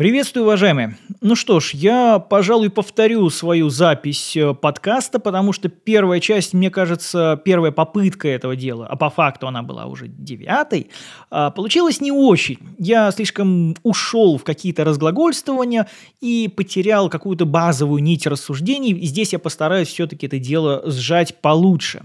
Приветствую, уважаемые. Ну что ж, я, пожалуй, повторю свою запись э, подкаста, потому что первая часть, мне кажется, первая попытка этого дела, а по факту она была уже девятой, а, получилась не очень. Я слишком ушел в какие-то разглагольствования и потерял какую-то базовую нить рассуждений, и здесь я постараюсь все-таки это дело сжать получше.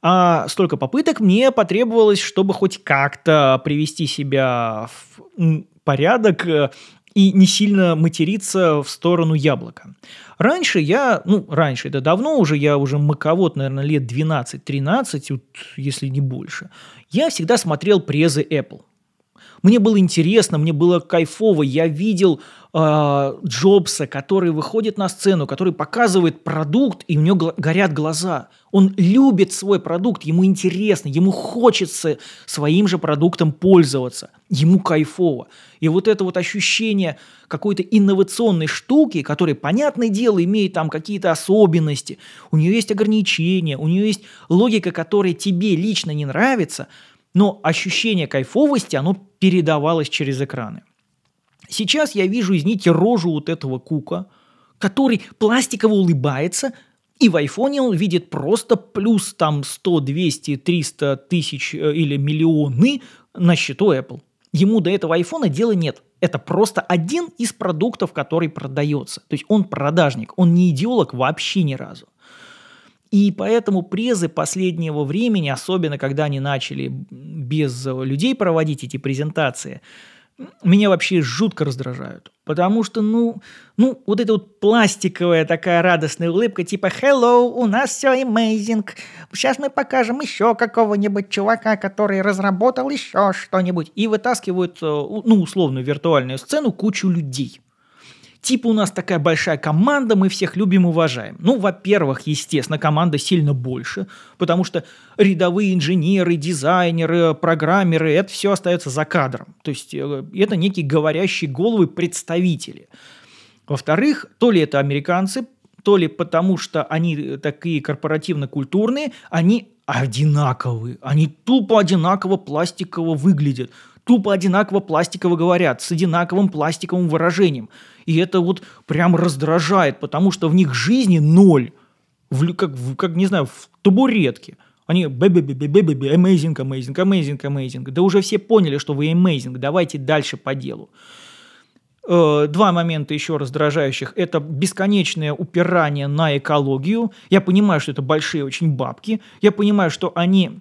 А столько попыток мне потребовалось, чтобы хоть как-то привести себя в порядок э, и не сильно материться в сторону яблока. Раньше я, ну, раньше, это давно уже, я уже маковод, наверное, лет 12-13, вот, если не больше, я всегда смотрел презы Apple. Мне было интересно, мне было кайфово. Я видел э, Джобса, который выходит на сцену, который показывает продукт, и у него горят глаза. Он любит свой продукт, ему интересно, ему хочется своим же продуктом пользоваться. Ему кайфово. И вот это вот ощущение какой-то инновационной штуки, которая, понятное дело, имеет там какие-то особенности, у нее есть ограничения, у нее есть логика, которая тебе лично не нравится – но ощущение кайфовости, оно передавалось через экраны. Сейчас я вижу, извините, рожу вот этого кука, который пластиково улыбается, и в айфоне он видит просто плюс там 100, 200, 300 тысяч э, или миллионы на счету Apple. Ему до этого айфона дела нет. Это просто один из продуктов, который продается. То есть он продажник, он не идеолог вообще ни разу. И поэтому презы последнего времени, особенно когда они начали без людей проводить эти презентации, меня вообще жутко раздражают. Потому что, ну, ну, вот эта вот пластиковая такая радостная улыбка, типа «Hello, у нас все amazing, сейчас мы покажем еще какого-нибудь чувака, который разработал еще что-нибудь», и вытаскивают, э, ну, условную виртуальную сцену кучу людей – Типа у нас такая большая команда, мы всех любим и уважаем. Ну, во-первых, естественно, команда сильно больше, потому что рядовые инженеры, дизайнеры, программеры, это все остается за кадром. То есть э, это некие говорящие головы представители. Во-вторых, то ли это американцы, то ли потому, что они такие корпоративно-культурные, они одинаковые. Они тупо одинаково пластиково выглядят тупо одинаково пластиково говорят, с одинаковым пластиковым выражением. И это вот прям раздражает, потому что в них жизни ноль. В, как, как, не знаю, в табуретке. Они бэбэ-бэбэ-бэбэ, amazing, amazing, amazing, amazing. Да уже все поняли, что вы amazing, давайте дальше по делу. Э, два момента еще раздражающих. Это бесконечное упирание на экологию. Я понимаю, что это большие очень бабки. Я понимаю, что они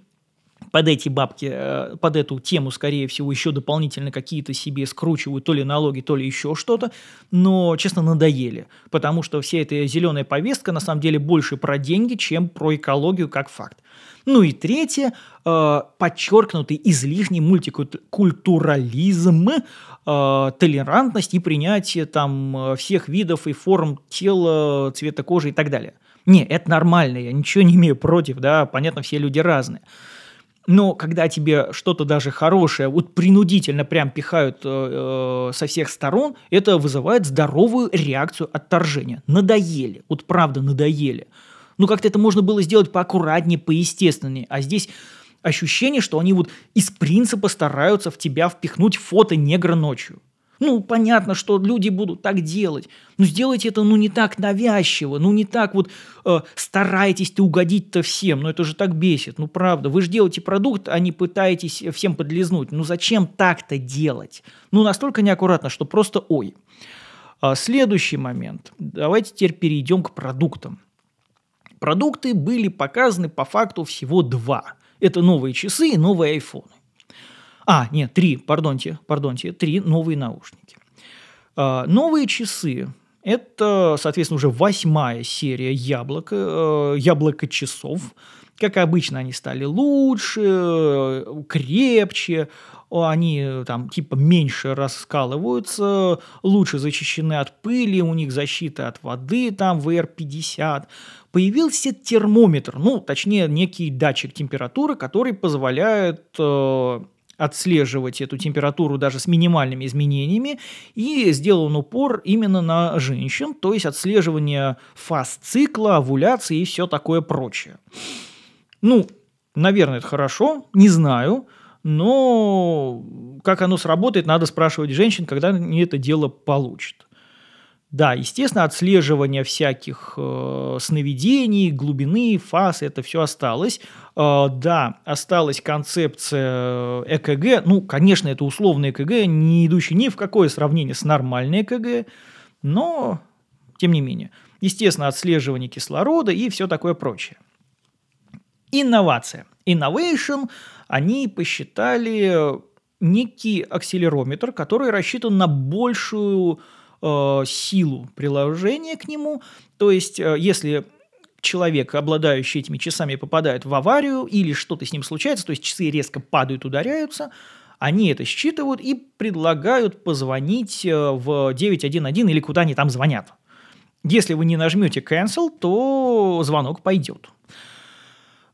под эти бабки, э, под эту тему, скорее всего, еще дополнительно какие-то себе скручивают то ли налоги, то ли еще что-то, но, честно, надоели, потому что вся эта зеленая повестка на самом деле больше про деньги, чем про экологию как факт. Ну и третье, э, подчеркнутый излишний мультикультурализм, э, толерантность и принятие там всех видов и форм тела, цвета кожи и так далее. Не, это нормально, я ничего не имею против, да, понятно, все люди разные. Но когда тебе что-то даже хорошее вот принудительно прям пихают э, э, со всех сторон, это вызывает здоровую реакцию отторжения. Надоели. Вот правда надоели. Ну как-то это можно было сделать поаккуратнее, поестественнее. А здесь ощущение, что они вот из принципа стараются в тебя впихнуть фото негра ночью. Ну, понятно, что люди будут так делать. Но сделайте это, ну, не так навязчиво, ну, не так вот э, старайтесь-то угодить-то всем. Ну, это же так бесит. Ну, правда, вы же делаете продукт, а не пытаетесь всем подлизнуть. Ну, зачем так-то делать? Ну, настолько неаккуратно, что просто ой. А следующий момент. Давайте теперь перейдем к продуктам. Продукты были показаны по факту всего два. Это новые часы и новые айфоны. А, нет, три, пардонте, пардонте, три новые наушники. А, новые часы – это, соответственно, уже восьмая серия яблока, э, яблоко часов. Как обычно, они стали лучше, крепче, они там типа меньше раскалываются, лучше защищены от пыли, у них защита от воды, там VR50. Появился термометр, ну, точнее, некий датчик температуры, который позволяет э, отслеживать эту температуру даже с минимальными изменениями, и сделан упор именно на женщин, то есть отслеживание фаз цикла, овуляции и все такое прочее. Ну, наверное, это хорошо, не знаю, но как оно сработает, надо спрашивать женщин, когда они это дело получат. Да, естественно, отслеживание всяких э, сновидений, глубины, фаз, это все осталось. Э, да, осталась концепция ЭКГ. Ну, конечно, это условное ЭКГ, не идущий ни в какое сравнение с нормальной ЭКГ, но тем не менее. Естественно, отслеживание кислорода и все такое прочее. Инновация. Innovation, они посчитали некий акселерометр, который рассчитан на большую э, силу приложения к нему. То есть, э, если человек, обладающий этими часами, попадает в аварию или что-то с ним случается, то есть часы резко падают, ударяются, они это считывают и предлагают позвонить э, в 911 или куда они там звонят. Если вы не нажмете cancel, то звонок пойдет.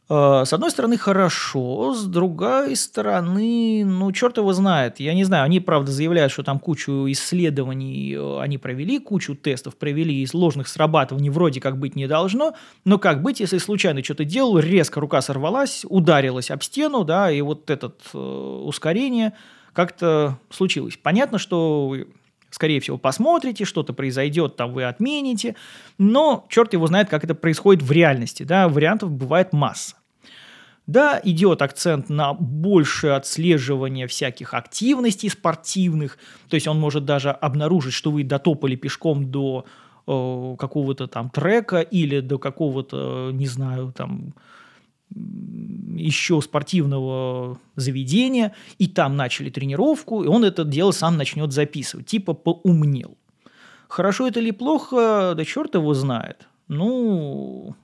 Э, с одной стороны, хорошо, с другой стороны, ну, черт его знает. Я не знаю, они, правда, заявляют, что там кучу исследований э, они провели, кучу тестов провели, и ложных срабатываний вроде как быть не должно, но как быть, если случайно что-то делал, резко рука сорвалась, ударилась об стену, да, и вот это э, ускорение как-то случилось. Понятно, что скорее всего, посмотрите, что-то произойдет, там вы отмените, но черт его знает, как это происходит в реальности, да, вариантов бывает масса. Да, идет акцент на большее отслеживание всяких активностей спортивных, то есть он может даже обнаружить, что вы дотопали пешком до э, какого-то там трека или до какого-то, не знаю, там еще спортивного заведения, и там начали тренировку, и он это дело сам начнет записывать, типа поумнел. Хорошо это или плохо, да черт его знает. Ну,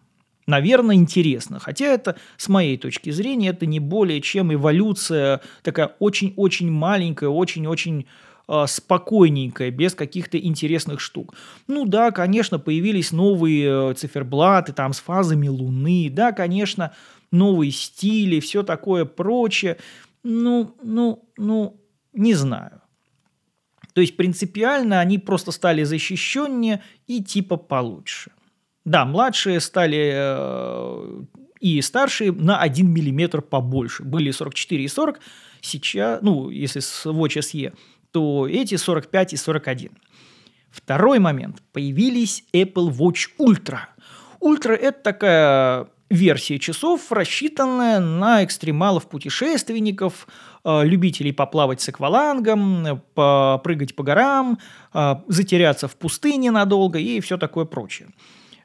наверное, интересно. Хотя это, с моей точки зрения, это не более чем эволюция такая очень-очень маленькая, очень-очень э, спокойненькая, без каких-то интересных штук. Ну да, конечно, появились новые э, циферблаты там с фазами Луны, да, конечно, новые стили, все такое прочее. Ну, ну, ну, не знаю. То есть принципиально они просто стали защищеннее и типа получше. Да, младшие стали э, и старшие на 1 мм побольше. Были 44 и 40, сейчас, ну, если с Watch SE, то эти 45 и 41. Второй момент. Появились Apple Watch Ultra. Ultra – это такая версия часов, рассчитанная на экстремалов-путешественников, э, любителей поплавать с аквалангом, попрыгать по горам, э, затеряться в пустыне надолго и все такое прочее.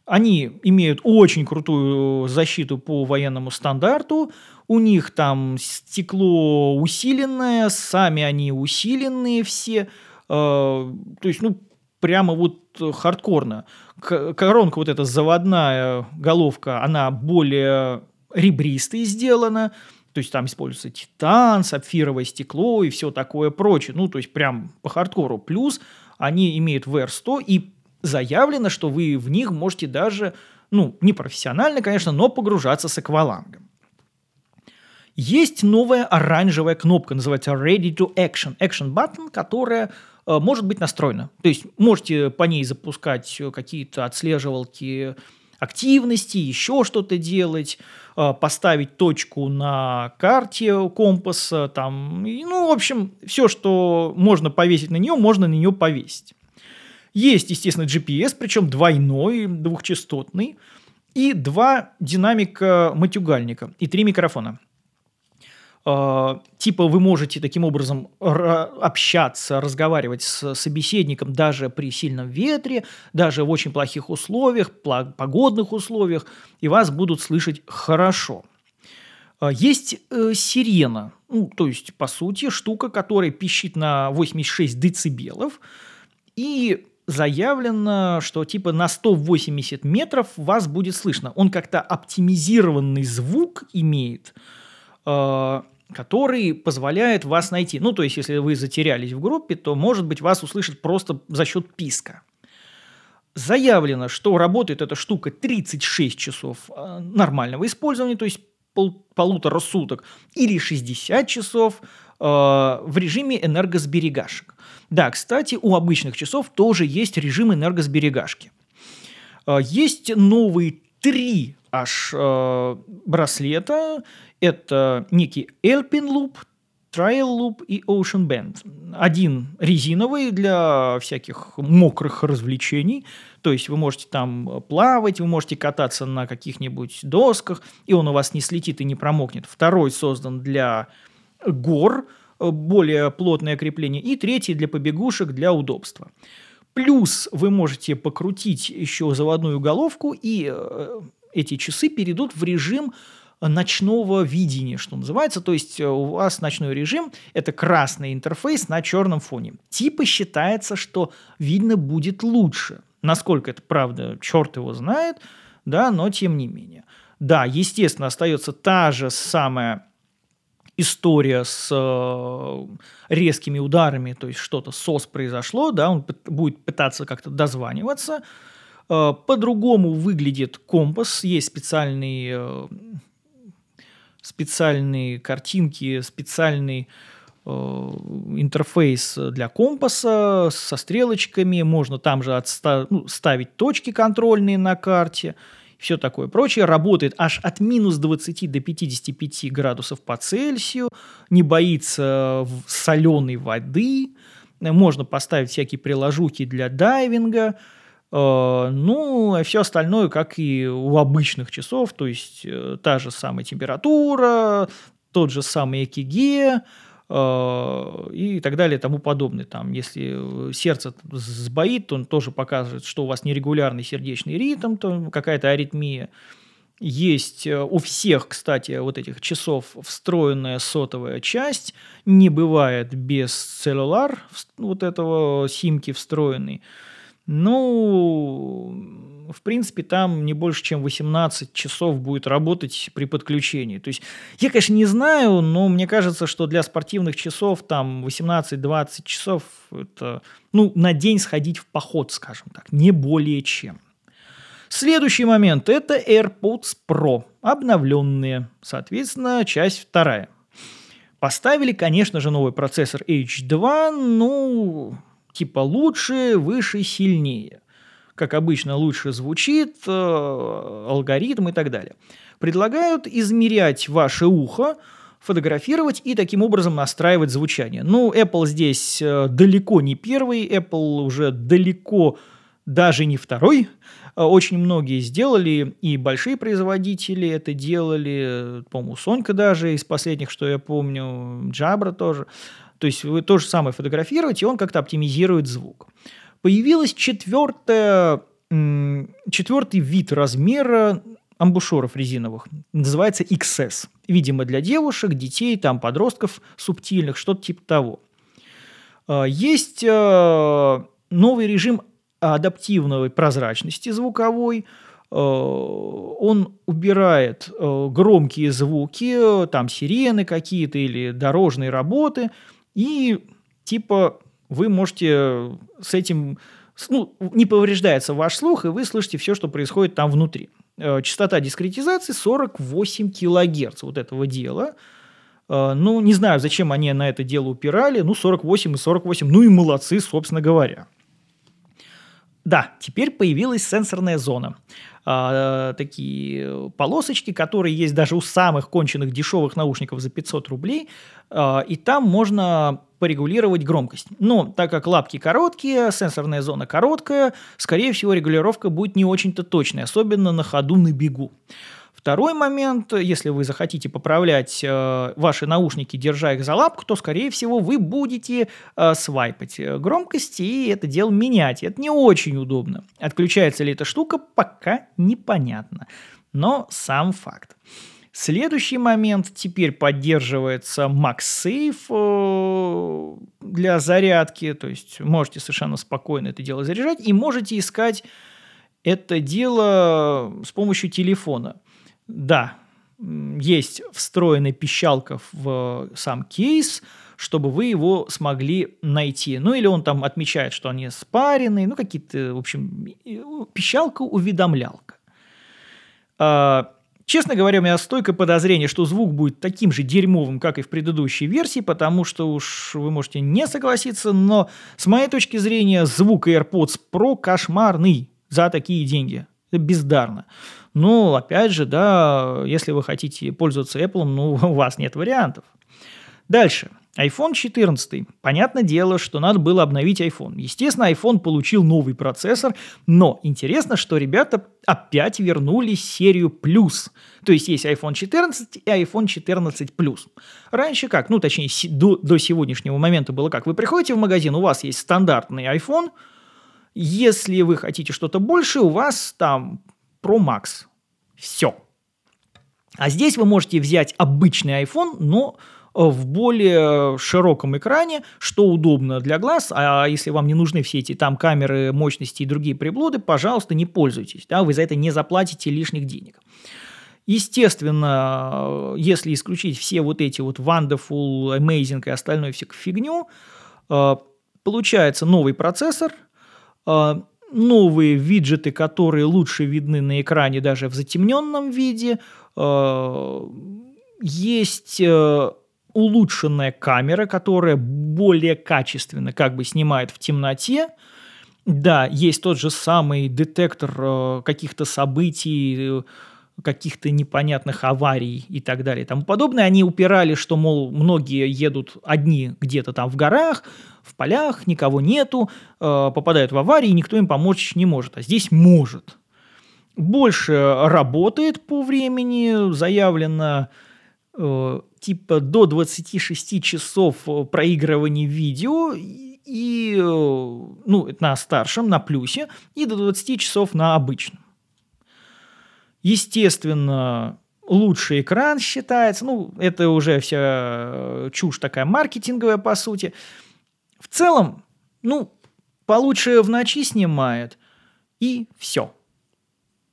Они имеют очень крутую защиту по военному стандарту. У них там стекло усиленное, сами они усиленные все. Э, то есть, ну, прямо вот хардкорно коронка вот эта заводная головка, она более ребристой сделана, то есть там используется титан, сапфировое стекло и все такое прочее. Ну, то есть прям по хардкору. Плюс они имеют VR100 и заявлено, что вы в них можете даже, ну, не профессионально, конечно, но погружаться с аквалангом. Есть новая оранжевая кнопка, называется Ready to Action, Action Button, которая Э, может быть настроена. То есть можете по ней запускать э, какие-то отслеживалки активности, еще что-то делать, э, поставить точку на карте компаса, там, ну, в общем, все, что можно повесить на нее, можно на нее повесить. Есть, естественно, GPS, причем двойной, двухчастотный, и два динамика матюгальника и три микрофона. А, типа вы можете таким образом общаться, разговаривать с собеседником даже при сильном ветре, даже в очень плохих условиях, погодных условиях, и вас будут слышать хорошо. А, есть э, сирена, ну, то есть, по сути, штука, которая пищит на 86 децибелов, и заявлено, что типа на 180 метров вас будет слышно. Он как-то оптимизированный звук имеет, а, который позволяет вас найти. Ну, то есть, если вы затерялись в группе, то, может быть, вас услышат просто за счет писка. Заявлено, что работает эта штука 36 часов э, нормального использования, то есть пол, полутора суток, или 60 часов э, в режиме энергосберегашек. Да, кстати, у обычных часов тоже есть режим энергосберегашки. Э, есть новые три аж э, браслета. Это некий Elpin Loop, Trial Loop и Ocean Bend. Один резиновый для всяких мокрых развлечений, то есть вы можете там плавать, вы можете кататься на каких-нибудь досках, и он у вас не слетит и не промокнет. Второй создан для гор, более плотное крепление, и третий для побегушек для удобства. Плюс вы можете покрутить еще заводную головку, и э, эти часы перейдут в режим ночного видения, что называется. То есть э, у вас ночной режим – это красный интерфейс на черном фоне. Типа считается, что видно будет лучше. Насколько это правда, черт его знает, да, но тем не менее. Да, естественно, остается та же самая история с э, резкими ударами, то есть что-то сос произошло, да, он будет пытаться как-то дозваниваться. Э, по-другому выглядит компас, есть специальный э, специальные картинки, специальный интерфейс для компаса со стрелочками, можно там же отста- ну, ставить точки контрольные на карте, все такое прочее. Работает аж от минус 20 до 55 градусов по Цельсию, не боится соленой воды, можно поставить всякие приложухи для дайвинга – Э, ну, а все остальное, как и у обычных часов, то есть э, та же самая температура, тот же самый ЭКГ э, и так далее и тому подобное. Там, если сердце сбоит, он тоже показывает, что у вас нерегулярный сердечный ритм, то какая-то аритмия. Есть у всех, кстати, вот этих часов встроенная сотовая часть. Не бывает без целлюлар вот этого симки встроенный. Ну, в принципе, там не больше, чем 18 часов будет работать при подключении. То есть, я, конечно, не знаю, но мне кажется, что для спортивных часов там 18-20 часов это, ну, на день сходить в поход, скажем так, не более чем. Следующий момент – это AirPods Pro, обновленные, соответственно, часть вторая. Поставили, конечно же, новый процессор H2, ну, типа лучше, выше, сильнее. Как обычно, лучше звучит, э, алгоритм и так далее. Предлагают измерять ваше ухо, фотографировать и таким образом настраивать звучание. Ну, Apple здесь э, далеко не первый, Apple уже далеко даже не второй. Э, очень многие сделали, и большие производители это делали, по-моему, Сонька даже из последних, что я помню, Jabra тоже. То есть вы то же самое фотографируете, и он как-то оптимизирует звук. Появилась четвертая, четвертый вид размера амбушюров резиновых. Называется XS. Видимо, для девушек, детей, там, подростков субтильных, что-то типа того. А, есть а, новый режим адаптивной прозрачности звуковой. А, он убирает громкие звуки, там сирены какие-то или дорожные работы – и типа вы можете с этим, ну, не повреждается ваш слух, и вы слышите все, что происходит там внутри. Э, частота дискретизации 48 килогерц вот этого дела. Э, ну, не знаю, зачем они на это дело упирали. Ну, 48 и 48. Ну и молодцы, собственно говоря. Да, теперь появилась сенсорная зона. А, такие полосочки, которые есть даже у самых конченых дешевых наушников за 500 рублей. А, и там можно порегулировать громкость. Но так как лапки короткие, сенсорная зона короткая, скорее всего регулировка будет не очень-то точной, особенно на ходу на бегу. Второй момент, если вы захотите поправлять э, ваши наушники, держа их за лапку, то, скорее всего, вы будете э, свайпать громкость и это дело менять. Это не очень удобно. Отключается ли эта штука, пока непонятно. Но сам факт. Следующий момент. Теперь поддерживается MagSafe э, для зарядки. То есть можете совершенно спокойно это дело заряжать. И можете искать это дело с помощью телефона. Да, есть встроенная пищалка в сам кейс, чтобы вы его смогли найти. Ну, или он там отмечает, что они спаренные, ну, какие-то, в общем, пищалка-уведомлялка. Честно говоря, у меня стойкое подозрение, что звук будет таким же дерьмовым, как и в предыдущей версии, потому что уж вы можете не согласиться, но с моей точки зрения звук AirPods Pro кошмарный за такие деньги. Это бездарно. Ну, опять же, да, если вы хотите пользоваться Apple, ну, у вас нет вариантов. Дальше. iPhone 14. Понятное дело, что надо было обновить iPhone. Естественно, iPhone получил новый процессор, но интересно, что ребята опять вернули серию Plus. То есть есть iPhone 14 и iPhone 14 Plus. Раньше как? Ну, точнее, до, до сегодняшнего момента было как? Вы приходите в магазин, у вас есть стандартный iPhone. Если вы хотите что-то больше, у вас там Pro Max. Все. А здесь вы можете взять обычный iPhone, но в более широком экране, что удобно для глаз, а если вам не нужны все эти там камеры, мощности и другие приблуды, пожалуйста, не пользуйтесь, да, вы за это не заплатите лишних денег. Естественно, если исключить все вот эти вот wonderful, amazing и остальную всякую фигню, э, получается новый процессор, э, новые виджеты, которые лучше видны на экране даже в затемненном виде, э, есть улучшенная камера, которая более качественно как бы снимает в темноте. Да, есть тот же самый детектор э, каких-то событий, э, каких-то непонятных аварий и так далее и тому подобное. Они упирали, что, мол, многие едут одни где-то там в горах, в полях, никого нету, э, попадают в аварии, никто им помочь не может. А здесь может. Больше работает по времени, заявлено типа до 26 часов э, проигрывания видео и, э, ну, на старшем, на плюсе, и до 20 часов на обычном. Естественно, лучший экран считается, ну, это уже вся э, чушь такая маркетинговая, по сути. В целом, ну, получше в ночи снимает, и все.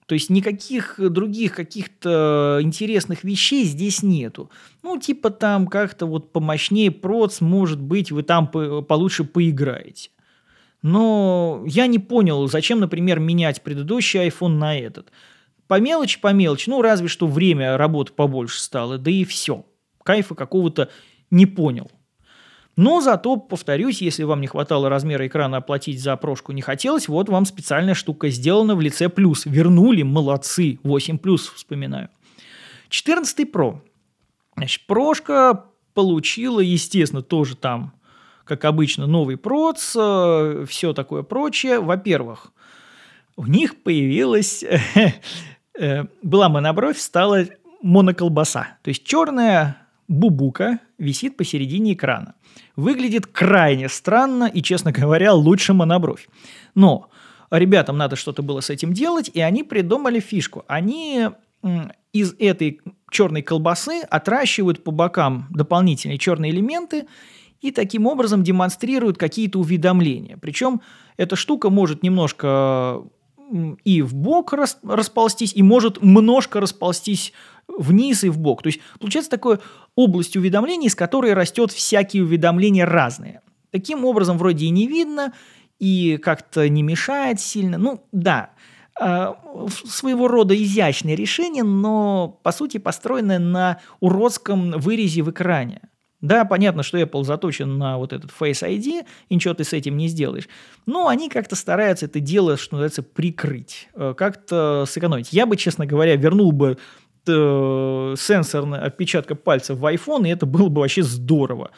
То есть никаких других каких-то интересных вещей здесь нету. Ну, типа там как-то вот помощнее проц, может быть, вы там получше поиграете. Но я не понял, зачем, например, менять предыдущий iPhone на этот. По мелочи, по мелочи, ну, разве что время работы побольше стало, да и все. Кайфа какого-то не понял. Но зато, повторюсь, если вам не хватало размера экрана оплатить за прошку не хотелось, вот вам специальная штука сделана в лице плюс. Вернули, молодцы, 8 плюс вспоминаю. 14 Pro. Значит, прошка получила, естественно, тоже там, как обычно, новый проц, э, все такое прочее. Во-первых, у них появилась, э, была монобровь, стала моноколбаса. То есть черная бубука висит посередине экрана. Выглядит крайне странно и, честно говоря, лучше монобровь. Но ребятам надо что-то было с этим делать, и они придумали фишку. Они из этой черной колбасы отращивают по бокам дополнительные черные элементы и таким образом демонстрируют какие-то уведомления. Причем эта штука может немножко и в бок расползтись, и может немножко расползтись вниз и в бок. То есть получается такое область уведомлений, из которой растет всякие уведомления разные. Таким образом, вроде и не видно, и как-то не мешает сильно. Ну, да, э, своего рода изящное решение, но, по сути, построенное на уродском вырезе в экране. Да, понятно, что Apple заточен на вот этот Face ID, и ничего ты с этим не сделаешь. Но они как-то стараются это дело, что называется, прикрыть, э, как-то сэкономить. Я бы, честно говоря, вернул бы э, сенсорная отпечатка пальца в iPhone, и это было бы вообще здорово.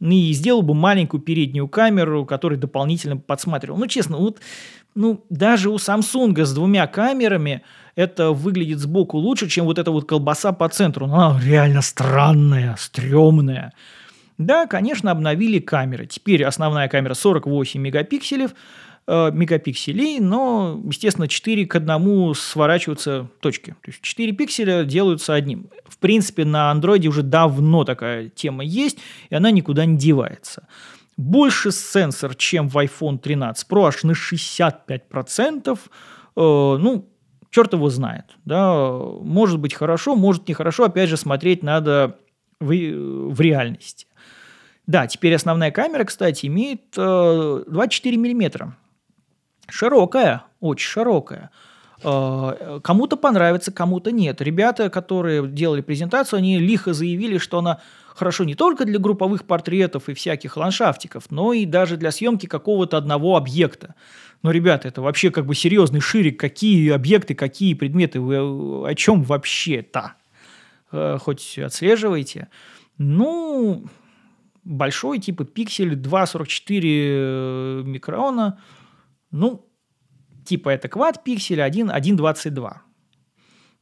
И сделал бы маленькую переднюю камеру, которая дополнительно подсматривал. Ну, честно, вот ну, даже у Samsung с двумя камерами это выглядит сбоку лучше, чем вот эта вот колбаса по центру. Она реально странная, стрёмная. Да, конечно, обновили камеры. Теперь основная камера 48 мегапикселей, мегапикселей, но, естественно, 4 к 1 сворачиваются точки. То есть 4 пикселя делаются одним. В принципе, на андроиде уже давно такая тема есть, и она никуда не девается. Больше сенсор, чем в iPhone 13 Pro, аж на 65%. Э, ну, черт его знает. Да? Может быть хорошо, может нехорошо. Опять же, смотреть надо в, в реальности. Да, теперь основная камера, кстати, имеет э, 24 миллиметра. Широкая, очень широкая. Э, кому-то понравится, кому-то нет. Ребята, которые делали презентацию, они лихо заявили, что она хорошо не только для групповых портретов и всяких ландшафтиков, но и даже для съемки какого-то одного объекта. Но, ребята, это вообще как бы серьезный ширик. Какие объекты, какие предметы, вы о чем вообще-то? Э, хоть отслеживаете? Ну, большой, типа пиксель 2,44 микрона. Ну, типа это квад пиксель 1, 1,22.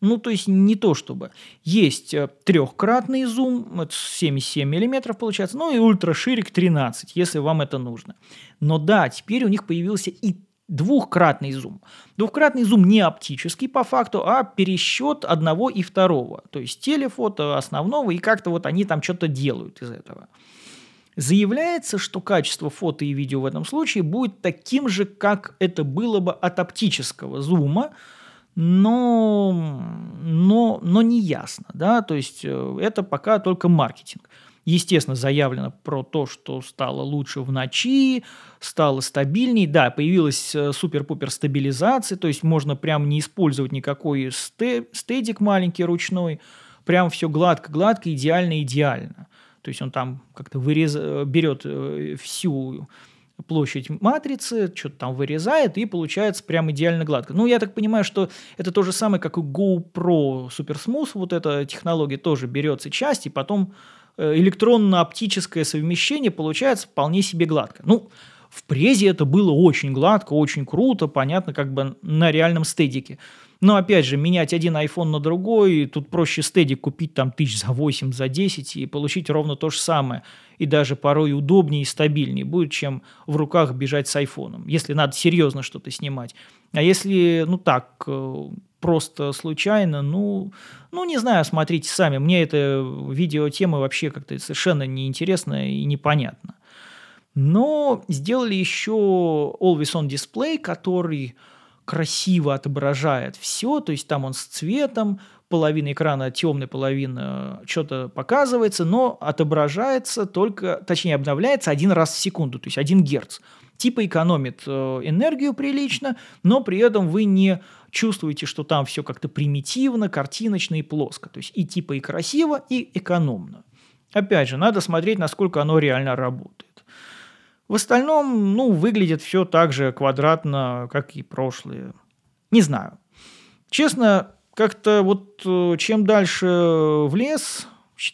Ну, то есть не то чтобы. Есть э, трехкратный зум, это 77 миллиметров получается, ну и ультраширик 13, если вам это нужно. Но да, теперь у них появился и двухкратный зум. Двухкратный зум не оптический по факту, а пересчет одного и второго. То есть телефото основного, и как-то вот они там что-то делают из этого. Заявляется, что качество фото и видео в этом случае будет таким же, как это было бы от оптического зума, но, но, но не ясно. Да? То есть э, это пока только маркетинг. Естественно, заявлено про то, что стало лучше в ночи, стало стабильней. Да, появилась э, супер-пупер стабилизация, то есть можно прям не использовать никакой стедик маленький ручной, прям все гладко-гладко, идеально-идеально. То есть он там как-то вырез... Э, берет э, всю площадь матрицы, что-то там вырезает, и получается прям идеально гладко. Ну, я так понимаю, что это то же самое, как и GoPro Super Smooth, вот эта технология тоже берется часть, и потом Э, электронно-оптическое совмещение получается вполне себе гладко. Ну, в презе это было очень гладко, очень круто, понятно, как бы на реальном стедике. Но опять же, менять один iPhone на другой, тут проще стедик купить там тысяч за 8, за 10 и получить ровно то же самое. И даже порой удобнее и стабильнее будет, чем в руках бежать с айфоном, если надо серьезно что-то снимать. А если, ну так, э, просто случайно, ну, ну, не знаю, смотрите сами. Мне эта видеотема вообще как-то совершенно неинтересна и непонятна. Но сделали еще Always On Display, который красиво отображает все, то есть там он с цветом, половина экрана темная, половина что-то показывается, но отображается только, точнее, обновляется один раз в секунду, то есть 1 Герц. Типа экономит э, энергию прилично, но при этом вы не чувствуете, что там все как-то примитивно, картиночно и плоско. То есть и типа и красиво, и экономно. Опять же, надо смотреть, насколько оно реально работает. В остальном, ну, выглядит все так же квадратно, как и прошлые. Не знаю. Честно, как-то вот э, чем дальше в лес,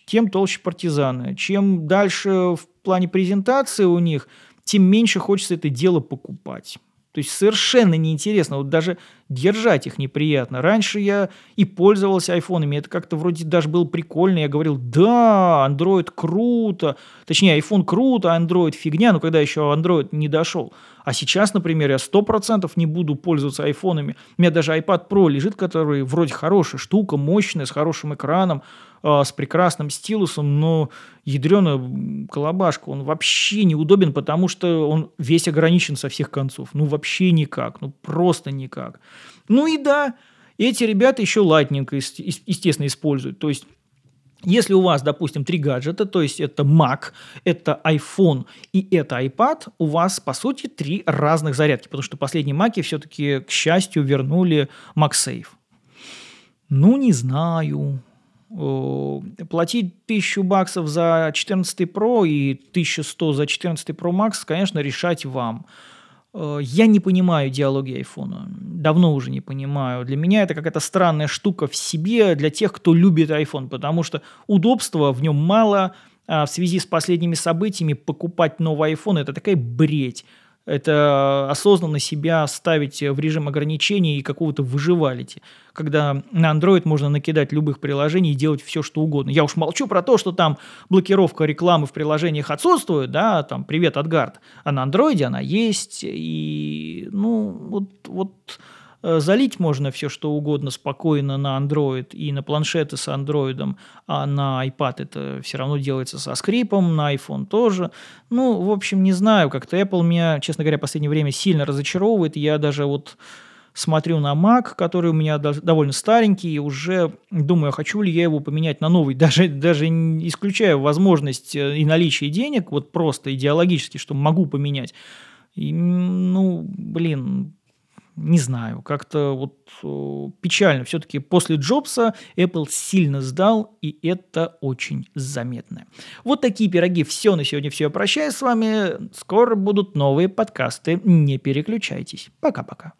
тем толще партизаны. Чем дальше в плане презентации у них, тем меньше хочется это дело покупать. То есть совершенно неинтересно. Вот даже держать их неприятно. Раньше я и пользовался айфонами. Это как-то вроде даже было прикольно. Я говорил, да, Android круто. Точнее, iPhone круто, а Android фигня. Но когда еще Android не дошел. А сейчас, например, я 100% не буду пользоваться айфонами. У меня даже iPad Pro лежит, который вроде хорошая штука, мощная, с хорошим экраном. А, с прекрасным стилусом, но ядреная колобашка, он вообще неудобен, потому что он весь ограничен со всех концов. Ну, вообще никак, ну, просто никак. Ну и да, эти ребята еще Lightning, естественно, используют. То есть если у вас, допустим, три гаджета, то есть это Mac, это iPhone и это iPad, у вас, по сути, три разных зарядки, потому что последние Mac все-таки, к счастью, вернули MagSafe. Ну, не знаю. Э, платить 1000 баксов за 14 Pro и 1100 за 14 Pro Max, конечно, решать вам. Э, я не понимаю идеологии айфона. Давно уже не понимаю. Для меня это какая-то странная штука в себе для тех, кто любит iPhone, потому что удобства в нем мало. А в связи с последними событиями покупать новый iPhone – это такая бредь это осознанно себя ставить в режим ограничений и какого-то выживалити, когда на Android можно накидать любых приложений и делать все, что угодно. Я уж молчу про то, что там блокировка рекламы в приложениях отсутствует, да, там «Привет, Адгард», а на Android она есть, и, ну, вот, вот Э, залить можно все, что угодно спокойно на Android и на планшеты с Android, а на iPad это все равно делается со скрипом, на iPhone тоже. Ну, в общем, не знаю, как-то Apple меня, честно говоря, в последнее время сильно разочаровывает. Я даже вот смотрю на Mac, который у меня довольно старенький, и уже думаю, хочу ли я его поменять на новый, даже, даже исключая возможность э, и наличие денег, вот просто идеологически, что могу поменять. И, ну, блин, не знаю, как-то вот э, печально. Все-таки после Джобса Apple сильно сдал, и это очень заметно. Вот такие пироги. Все на сегодня все. Прощаюсь с вами. Скоро будут новые подкасты. Не переключайтесь. Пока-пока.